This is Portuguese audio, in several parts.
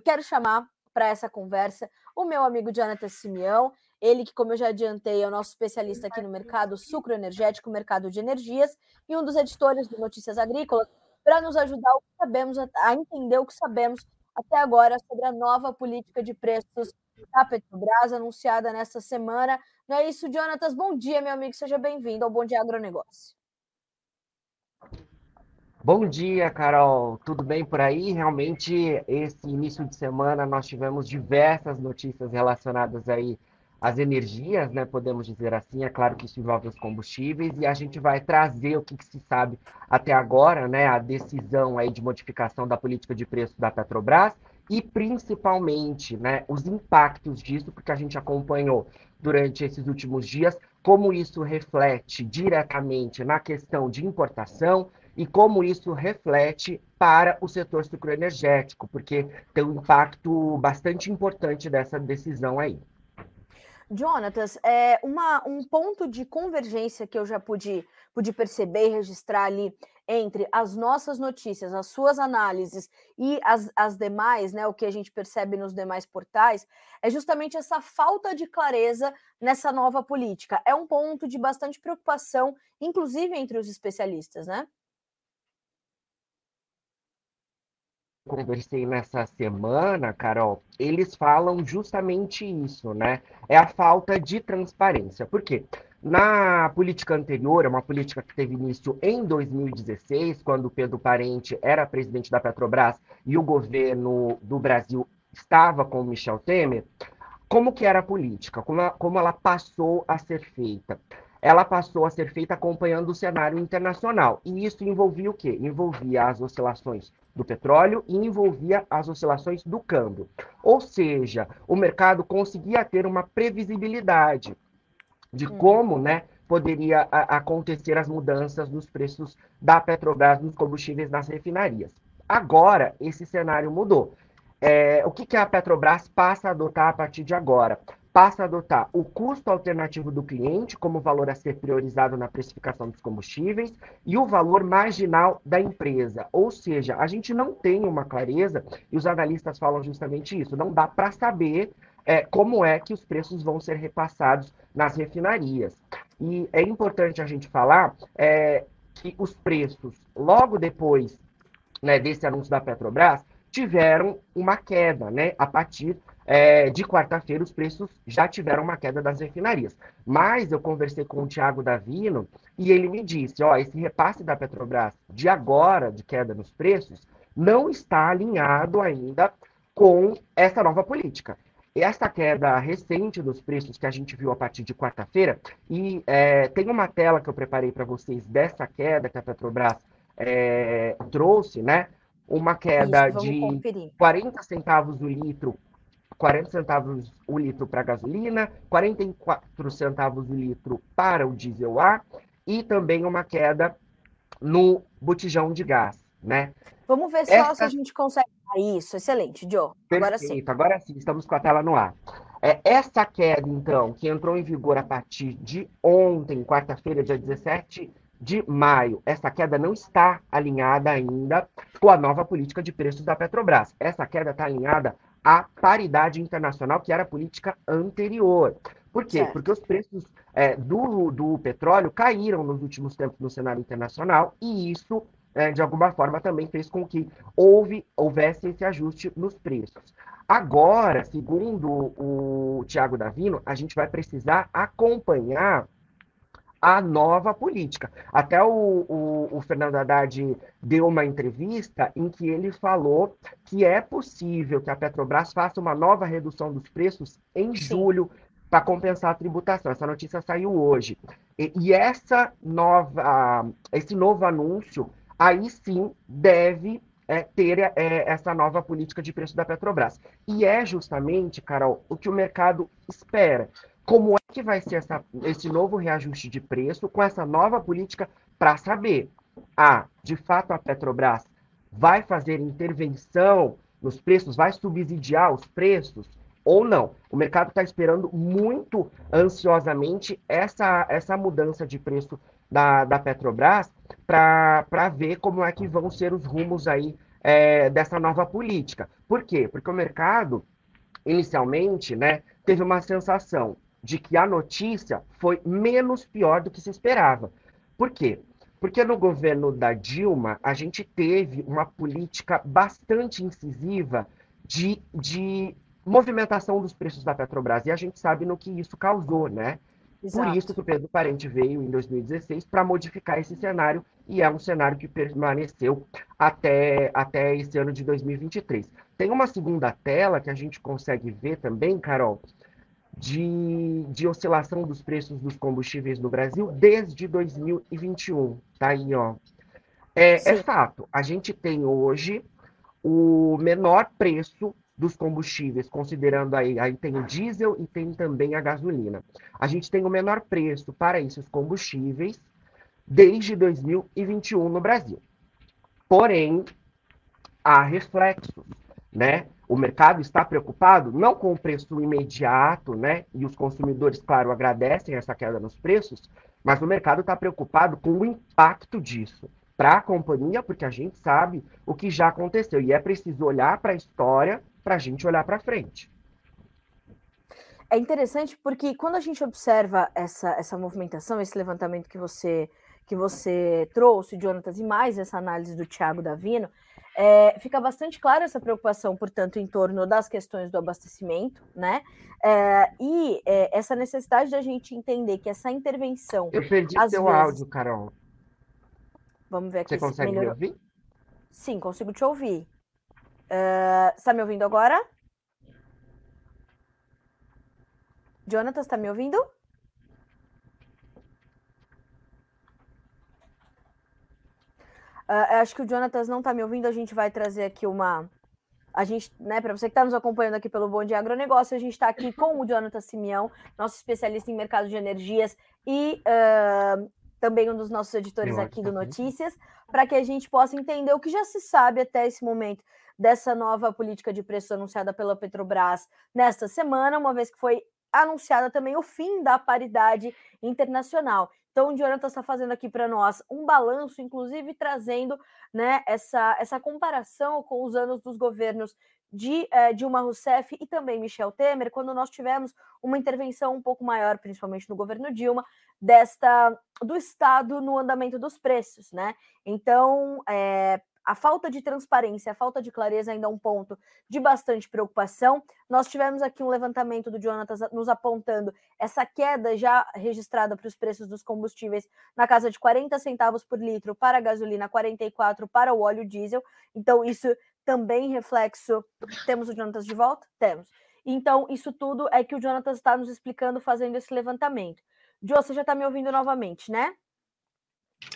Eu quero chamar para essa conversa o meu amigo Jonathan Simeão, ele que, como eu já adiantei, é o nosso especialista aqui no mercado sucro energético, mercado de energias, e um dos editores do Notícias Agrícolas, para nos ajudar o que sabemos, a entender o que sabemos até agora sobre a nova política de preços da Petrobras, anunciada nesta semana. Não é isso, Jonatas? Bom dia, meu amigo, seja bem-vindo ao Bom Dia Agronegócio. Bom dia, Carol. Tudo bem por aí? Realmente, esse início de semana nós tivemos diversas notícias relacionadas aí às energias, né? Podemos dizer assim. É claro que isso envolve os combustíveis e a gente vai trazer o que, que se sabe até agora, né? A decisão aí de modificação da política de preço da Petrobras e principalmente, né? Os impactos disso, porque a gente acompanhou durante esses últimos dias como isso reflete diretamente na questão de importação e como isso reflete para o setor sucroenergético, porque tem um impacto bastante importante dessa decisão aí. Jonatas, é uma, um ponto de convergência que eu já pude, pude perceber e registrar ali entre as nossas notícias, as suas análises e as, as demais, né, o que a gente percebe nos demais portais, é justamente essa falta de clareza nessa nova política. É um ponto de bastante preocupação, inclusive entre os especialistas, né? Conversei nessa semana, Carol, eles falam justamente isso, né? É a falta de transparência. Por quê? Na política anterior, uma política que teve início em 2016, quando Pedro Parente era presidente da Petrobras e o governo do Brasil estava com Michel Temer, como que era a política? Como ela, como ela passou a ser feita? ela passou a ser feita acompanhando o cenário internacional. E isso envolvia o quê? Envolvia as oscilações do petróleo e envolvia as oscilações do câmbio. Ou seja, o mercado conseguia ter uma previsibilidade de hum. como, né, poderia a, acontecer as mudanças nos preços da Petrobras nos combustíveis nas refinarias. Agora, esse cenário mudou. É, o que, que a Petrobras passa a adotar a partir de agora? Passa a adotar o custo alternativo do cliente como valor a ser priorizado na precificação dos combustíveis e o valor marginal da empresa. Ou seja, a gente não tem uma clareza, e os analistas falam justamente isso, não dá para saber é, como é que os preços vão ser repassados nas refinarias. E é importante a gente falar é, que os preços, logo depois né, desse anúncio da Petrobras, tiveram uma queda, né, a partir é, de quarta-feira os preços já tiveram uma queda das refinarias. Mas eu conversei com o Tiago Davino e ele me disse, ó, esse repasse da Petrobras de agora, de queda nos preços, não está alinhado ainda com essa nova política. Essa queda recente dos preços que a gente viu a partir de quarta-feira, e é, tem uma tela que eu preparei para vocês dessa queda que a Petrobras é, trouxe, né? Uma queda Isso, de conferir. 40 centavos o litro 40 centavos o litro para gasolina, 44 centavos o litro para o diesel A e também uma queda no botijão de gás, né? Vamos ver Essa... só se a gente consegue. isso, excelente, Joe. Agora sim. Agora sim, estamos com a tela no ar. É, essa queda, então, que entrou em vigor a partir de ontem, quarta-feira, dia 17 de maio, essa queda não está alinhada ainda com a nova política de preços da Petrobras. Essa queda está alinhada a paridade internacional, que era a política anterior. Por quê? Certo. Porque os preços é, do, do petróleo caíram nos últimos tempos no cenário internacional e isso, é, de alguma forma, também fez com que houve, houvesse esse ajuste nos preços. Agora, segundo o Tiago Davino, a gente vai precisar acompanhar a nova política. Até o, o, o, Fernando Haddad deu uma entrevista em que ele falou que é possível que a Petrobras faça uma nova redução dos preços em julho para compensar a tributação. Essa notícia saiu hoje. E, e essa nova, esse novo anúncio, aí sim deve é, ter é, essa nova política de preço da Petrobras. E é justamente, Carol, o que o mercado espera como é que vai ser essa, esse novo reajuste de preço com essa nova política para saber, ah, de fato a Petrobras vai fazer intervenção nos preços, vai subsidiar os preços ou não. O mercado está esperando muito ansiosamente essa, essa mudança de preço da, da Petrobras para ver como é que vão ser os rumos aí é, dessa nova política. Por quê? Porque o mercado, inicialmente, né, teve uma sensação de que a notícia foi menos pior do que se esperava. Por quê? Porque no governo da Dilma, a gente teve uma política bastante incisiva de, de movimentação dos preços da Petrobras. E a gente sabe no que isso causou, né? Exato. Por isso que o Pedro Parente veio em 2016 para modificar esse cenário, e é um cenário que permaneceu até, até esse ano de 2023. Tem uma segunda tela que a gente consegue ver também, Carol, de, de oscilação dos preços dos combustíveis no Brasil desde 2021. Tá aí, ó. É, é fato, a gente tem hoje o menor preço dos combustíveis, considerando aí, aí tem o diesel e tem também a gasolina. A gente tem o menor preço para esses combustíveis desde 2021 no Brasil. Porém, há reflexos, né? O mercado está preocupado não com o preço imediato, né? E os consumidores, claro, agradecem essa queda nos preços, mas o mercado está preocupado com o impacto disso para a companhia, porque a gente sabe o que já aconteceu e é preciso olhar para a história para a gente olhar para frente. É interessante porque quando a gente observa essa, essa movimentação, esse levantamento que você que você trouxe, Jonatas, e mais essa análise do Tiago Davino, é, fica bastante clara essa preocupação, portanto, em torno das questões do abastecimento, né? É, e é, essa necessidade da gente entender que essa intervenção. Eu perdi seu vezes... áudio, Carol. Vamos ver aqui. Você consegue melhorou. me ouvir? Sim, consigo te ouvir. Uh, está me ouvindo agora? Jonathan, está me ouvindo? Uh, acho que o Jonatas não está me ouvindo. A gente vai trazer aqui uma. A gente, né, para você que está nos acompanhando aqui pelo Bom Dia Agronegócio, a gente está aqui com o Jonathan Simeão, nosso especialista em mercado de energias e uh, também um dos nossos editores aqui do Notícias, para que a gente possa entender o que já se sabe até esse momento dessa nova política de preço anunciada pela Petrobras nesta semana, uma vez que foi anunciada também o fim da paridade internacional. Então, o Jonathan está fazendo aqui para nós um balanço, inclusive trazendo né, essa, essa comparação com os anos dos governos de eh, Dilma Rousseff e também Michel Temer, quando nós tivemos uma intervenção um pouco maior, principalmente no governo Dilma, desta do Estado no andamento dos preços, né? Então, é, a falta de transparência, a falta de clareza ainda é um ponto de bastante preocupação. Nós tivemos aqui um levantamento do Jonatas nos apontando essa queda já registrada para os preços dos combustíveis na casa de 40 centavos por litro para a gasolina, 44 para o óleo diesel. Então, isso também reflexo. Temos o Jonatas de volta? Temos. Então, isso tudo é que o Jonatas está nos explicando fazendo esse levantamento. Jo, você já está me ouvindo novamente, né?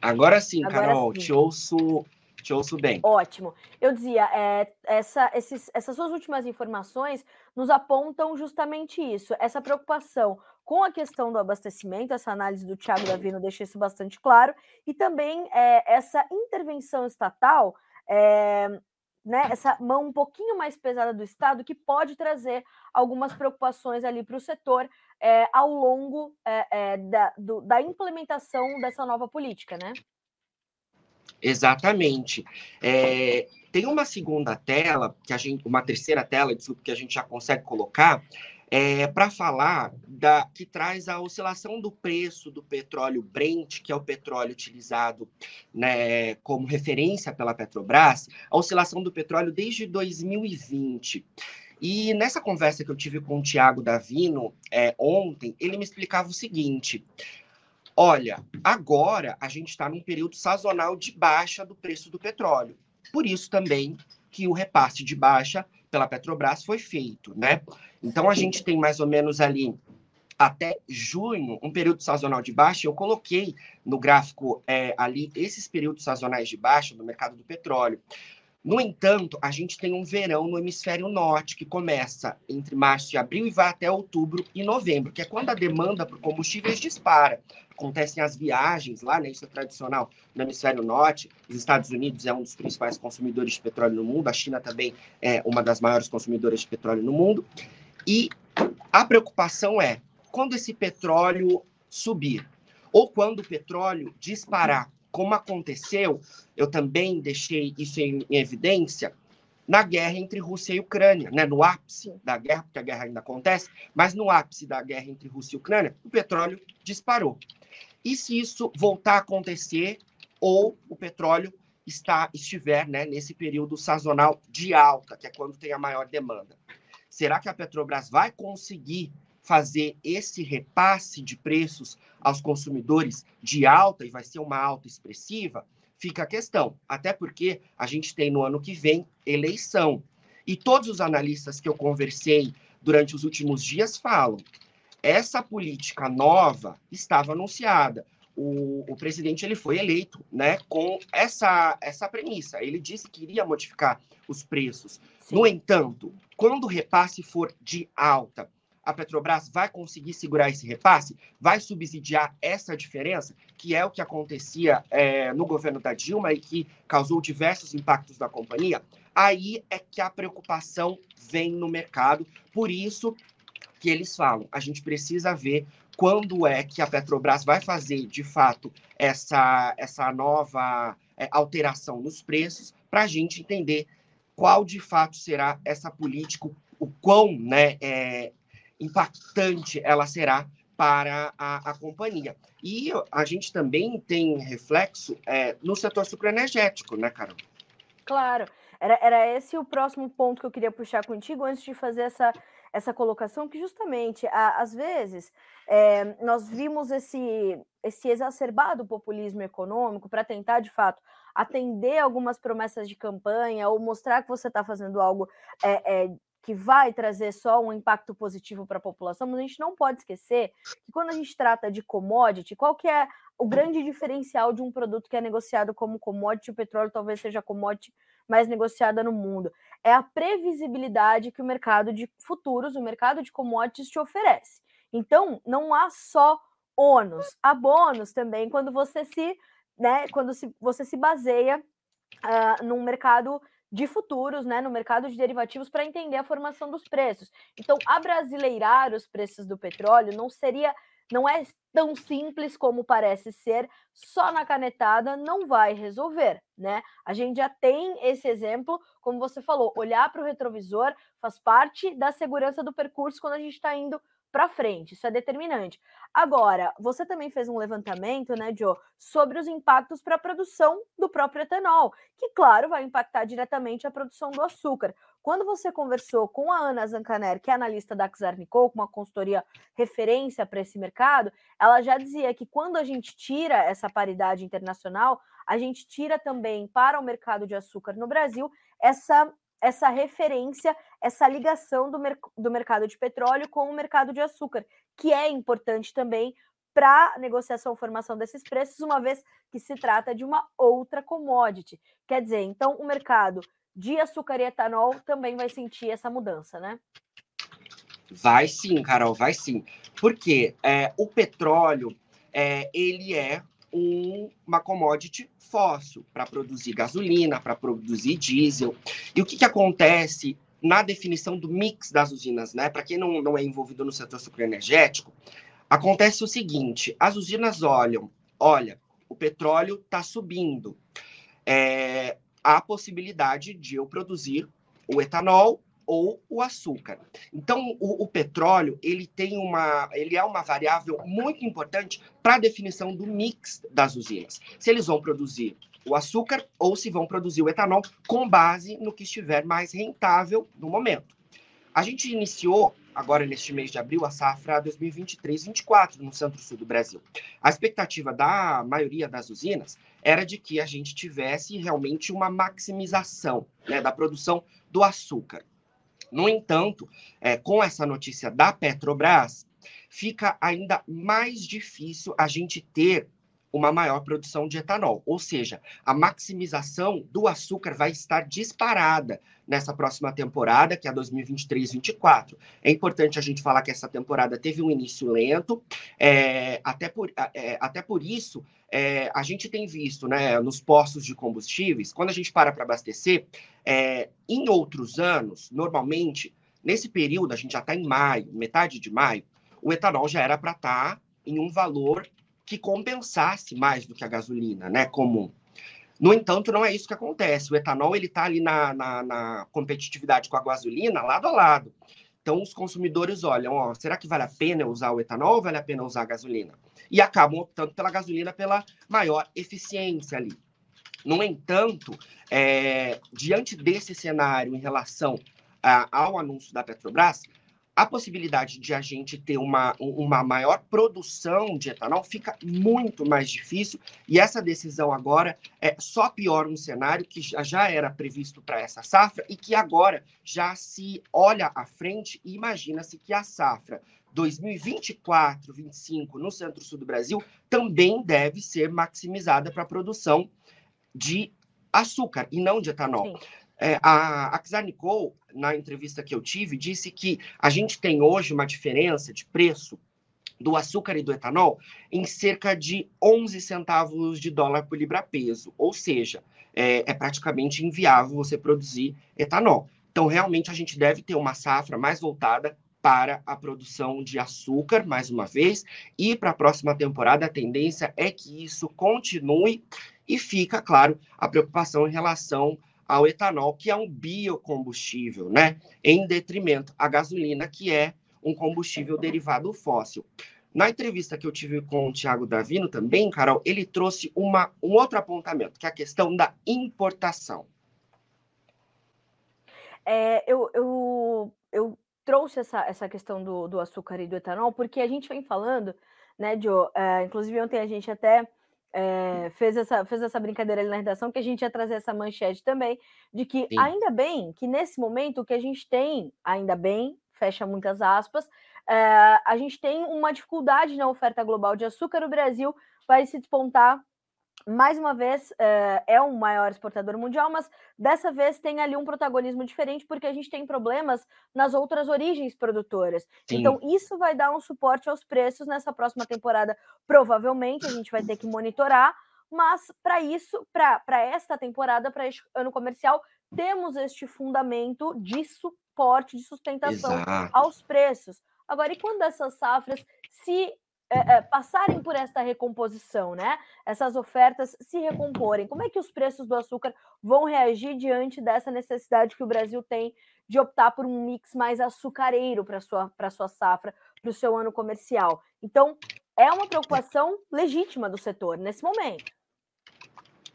Agora sim, Agora Carol, sim. te ouço te ouço bem. Ótimo. Eu dizia, é, essa, esses, essas suas últimas informações nos apontam justamente isso, essa preocupação com a questão do abastecimento, essa análise do Tiago Davino deixa isso bastante claro, e também é, essa intervenção estatal é, né, essa mão um pouquinho mais pesada do Estado que pode trazer algumas preocupações ali para o setor é, ao longo é, é, da, do, da implementação dessa nova política, né? Exatamente. É, tem uma segunda tela, que a gente, uma terceira tela, desculpa, que a gente já consegue colocar, é, para falar da que traz a oscilação do preço do petróleo Brent, que é o petróleo utilizado né, como referência pela Petrobras, a oscilação do petróleo desde 2020. E nessa conversa que eu tive com o Tiago Davino é, ontem, ele me explicava o seguinte: olha, agora a gente está num período sazonal de baixa do preço do petróleo. Por isso também que o repasse de baixa pela Petrobras foi feito, né? Então a gente tem mais ou menos ali até junho, um período sazonal de baixa. Eu coloquei no gráfico é, ali esses períodos sazonais de baixa no mercado do petróleo. No entanto, a gente tem um verão no hemisfério norte que começa entre março e abril e vai até outubro e novembro, que é quando a demanda por combustíveis dispara. Acontecem as viagens lá, né? Isso é tradicional no hemisfério norte. Os Estados Unidos é um dos principais consumidores de petróleo no mundo, a China também é uma das maiores consumidoras de petróleo no mundo. E a preocupação é quando esse petróleo subir ou quando o petróleo disparar como aconteceu, eu também deixei isso em, em evidência na guerra entre Rússia e Ucrânia, né? no ápice da guerra, porque a guerra ainda acontece, mas no ápice da guerra entre Rússia e Ucrânia, o petróleo disparou. E se isso voltar a acontecer, ou o petróleo está, estiver né, nesse período sazonal de alta, que é quando tem a maior demanda? Será que a Petrobras vai conseguir fazer esse repasse de preços aos consumidores de alta e vai ser uma alta expressiva? Fica a questão, até porque a gente tem no ano que vem eleição. E todos os analistas que eu conversei durante os últimos dias falam: essa política nova estava anunciada. O, o, presidente ele foi eleito né, com essa, essa premissa. Ele disse que iria modificar os preços. Sim. No entanto, quando o repasse for de alta a Petrobras vai conseguir segurar esse repasse? Vai subsidiar essa diferença, que é o que acontecia é, no governo da Dilma e que causou diversos impactos na companhia? Aí é que a preocupação vem no mercado, por isso que eles falam, a gente precisa ver quando é que a Petrobras vai fazer, de fato, essa, essa nova é, alteração nos preços, para a gente entender qual de fato será essa política, o quão né, é, impactante ela será para a, a companhia. E a gente também tem reflexo é, no setor sucroenergético, né, Carol? Claro. Era, era esse o próximo ponto que eu queria puxar contigo antes de fazer essa, essa colocação, que justamente, a, às vezes, é, nós vimos esse, esse exacerbado populismo econômico para tentar, de fato, atender algumas promessas de campanha ou mostrar que você está fazendo algo é, é, que vai trazer só um impacto positivo para a população, mas a gente não pode esquecer que quando a gente trata de commodity, qual que é o grande diferencial de um produto que é negociado como commodity, o petróleo talvez seja a commodity mais negociada no mundo, é a previsibilidade que o mercado de futuros, o mercado de commodities te oferece. Então, não há só ônus, há bônus também quando você se, né, quando se, você se baseia uh, num mercado de futuros, né, no mercado de derivativos para entender a formação dos preços. Então, abrasileirar os preços do petróleo não seria não é tão simples como parece ser, só na canetada não vai resolver, né? A gente já tem esse exemplo, como você falou, olhar para o retrovisor faz parte da segurança do percurso quando a gente está indo para frente, isso é determinante. Agora, você também fez um levantamento, né, Joe, sobre os impactos para a produção do próprio etanol, que, claro, vai impactar diretamente a produção do açúcar. Quando você conversou com a Ana Zancaner, que é analista da Xarnicol, uma consultoria referência para esse mercado, ela já dizia que quando a gente tira essa paridade internacional, a gente tira também para o mercado de açúcar no Brasil essa essa referência, essa ligação do, do mercado de petróleo com o mercado de açúcar, que é importante também para a negociação e formação desses preços, uma vez que se trata de uma outra commodity. Quer dizer, então o mercado de açúcar e etanol também vai sentir essa mudança, né? Vai sim, Carol, vai sim. Porque é, o petróleo, é, ele é um, uma commodity fóssil para produzir gasolina, para produzir diesel. E o que, que acontece na definição do mix das usinas, né? Para quem não, não é envolvido no setor sucroenergético, acontece o seguinte: as usinas olham, olha, o petróleo está subindo. É, há a possibilidade de eu produzir o etanol ou o açúcar. Então, o, o, petróleo ele tem uma, ele é uma variável muito importante para a definição do mix das usinas. Se eles vão produzir o açúcar ou se vão produzir o etanol com base no que estiver mais rentável no momento. A gente iniciou agora neste mês de abril a safra 2023-24 no centro-sul do Brasil. A expectativa da maioria das usinas era de que a gente tivesse realmente uma maximização né, da produção do açúcar. No entanto, é, com essa notícia da Petrobras, fica ainda mais difícil a gente ter uma maior produção de etanol, ou seja, a maximização do açúcar vai estar disparada nessa próxima temporada, que é a 2023-24. É importante a gente falar que essa temporada teve um início lento, é, até, por, é, até por isso é, a gente tem visto né, nos postos de combustíveis, quando a gente para para abastecer, é, em outros anos, normalmente, nesse período, a gente já está em maio, metade de maio, o etanol já era para estar tá em um valor que compensasse mais do que a gasolina, né, comum. No entanto, não é isso que acontece. O etanol ele está ali na, na, na, competitividade com a gasolina lado a lado. Então, os consumidores olham, ó, será que vale a pena usar o etanol ou vale a pena usar a gasolina? E acabam optando pela gasolina pela maior eficiência ali. No entanto, é, diante desse cenário em relação a, ao anúncio da Petrobras, a possibilidade de a gente ter uma, uma maior produção de etanol fica muito mais difícil, e essa decisão agora é só piora um cenário que já era previsto para essa safra e que agora já se olha à frente e imagina-se que a safra 2024-25 no centro-sul do Brasil também deve ser maximizada para a produção de açúcar e não de etanol. Sim. É, a, a na entrevista que eu tive, disse que a gente tem hoje uma diferença de preço do açúcar e do etanol em cerca de 11 centavos de dólar por libra-peso, ou seja, é, é, praticamente inviável você produzir etanol. Então, realmente, a gente deve ter uma safra mais voltada para a produção de açúcar, mais uma vez, e para a próxima temporada a tendência é que isso continue e fica, claro, a preocupação em relação ao etanol, que é um biocombustível, né? Em detrimento à gasolina, que é um combustível derivado fóssil. Na entrevista que eu tive com o Tiago Davino também, Carol, ele trouxe uma, um outro apontamento, que é a questão da importação. É, eu, eu, eu trouxe essa, essa questão do, do açúcar e do etanol, porque a gente vem falando, né, Joe? É, inclusive, ontem a gente até é, fez, essa, fez essa brincadeira ali na redação, que a gente ia trazer essa manchete também, de que Sim. ainda bem que nesse momento o que a gente tem, ainda bem, fecha muitas aspas, é, a gente tem uma dificuldade na oferta global de açúcar. O Brasil vai se despontar mais uma vez, é, é um maior exportador mundial, mas dessa vez tem ali um protagonismo diferente, porque a gente tem problemas nas outras origens produtoras. Sim. Então, isso vai dar um suporte aos preços nessa próxima temporada. Provavelmente, a gente vai ter que monitorar, mas para isso, para esta temporada, para este ano comercial, temos este fundamento de suporte, de sustentação Exato. aos preços. Agora, e quando essas safras se é, é, passarem por esta recomposição, né? Essas ofertas se recomporem. Como é que os preços do açúcar vão reagir diante dessa necessidade que o Brasil tem de optar por um mix mais açucareiro para sua para sua safra, para o seu ano comercial? Então, é uma preocupação legítima do setor nesse momento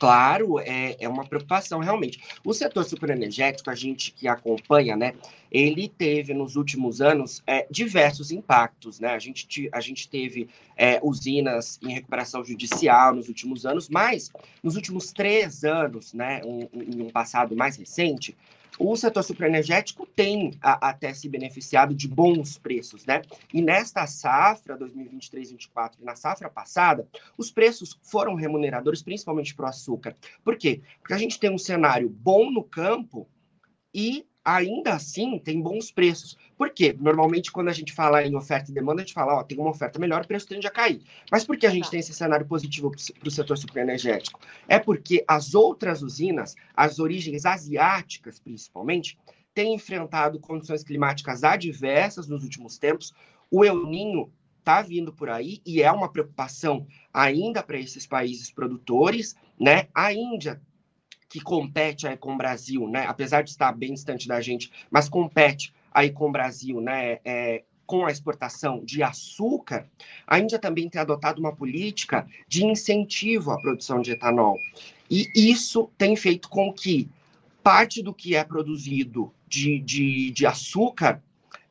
claro, é, é uma preocupação realmente. O setor superenergético, a gente que acompanha, né, ele teve nos últimos anos é, diversos impactos, né? A gente, a gente teve é, usinas em recuperação judicial nos últimos anos, mas nos últimos três anos, né, um, em um passado mais recente, o setor superenergético tem a, até se beneficiado de bons preços, né? E nesta safra 2023-24 e na safra passada, os preços foram remuneradores, principalmente para o açúcar. Por quê? Porque a gente tem um cenário bom no campo e ainda assim tem bons preços. Por quê? Normalmente, quando a gente fala em oferta e demanda, a gente fala, ó, tem uma oferta melhor, o preço tende a cair. Mas por que a gente tá. tem esse cenário positivo para o setor superenergético? É porque as outras usinas, as origens asiáticas principalmente, têm enfrentado condições climáticas adversas nos últimos tempos. O El Ninho está vindo por aí e é uma preocupação ainda para esses países produtores, né? A Índia que compete aí com o Brasil, né? Apesar de estar bem distante da gente, mas compete aí com o Brasil, né? É, com a exportação de açúcar, a Índia também tem adotado uma política de incentivo à produção de etanol. E isso tem feito com que parte do que é produzido de, de, de açúcar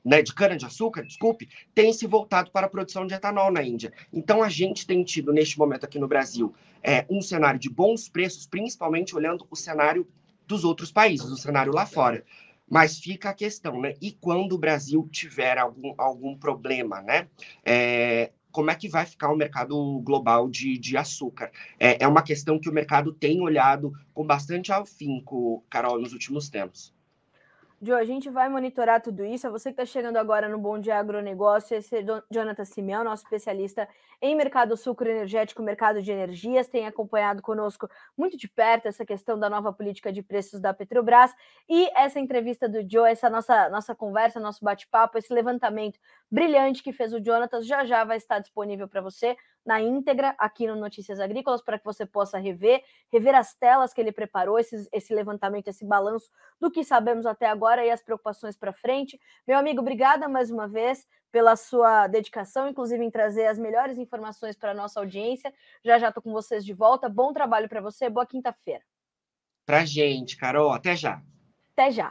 né, de cana-de-açúcar, desculpe, tem se voltado para a produção de etanol na Índia. Então, a gente tem tido, neste momento aqui no Brasil, é, um cenário de bons preços, principalmente olhando o cenário dos outros países, o cenário lá fora. Mas fica a questão, né? E quando o Brasil tiver algum, algum problema, né? É, como é que vai ficar o mercado global de, de açúcar? É, é uma questão que o mercado tem olhado com bastante afinco, Carol, nos últimos tempos. Jo, a gente vai monitorar tudo isso. A você que está chegando agora no Bom Dia Agronegócio, esse é Jonathan Simeão, nosso especialista em mercado sucro energético, mercado de energias, tem acompanhado conosco muito de perto essa questão da nova política de preços da Petrobras e essa entrevista do Joe, essa nossa, nossa conversa, nosso bate-papo, esse levantamento brilhante que fez o Jonathan, já já vai estar disponível para você na íntegra aqui no Notícias Agrícolas para que você possa rever, rever as telas que ele preparou, esse, esse levantamento, esse balanço do que sabemos até agora e as preocupações para frente. Meu amigo, obrigada mais uma vez pela sua dedicação, inclusive em trazer as melhores informações para a nossa audiência. Já já estou com vocês de volta. Bom trabalho para você, boa quinta-feira. Para gente, Carol, até já. Até já.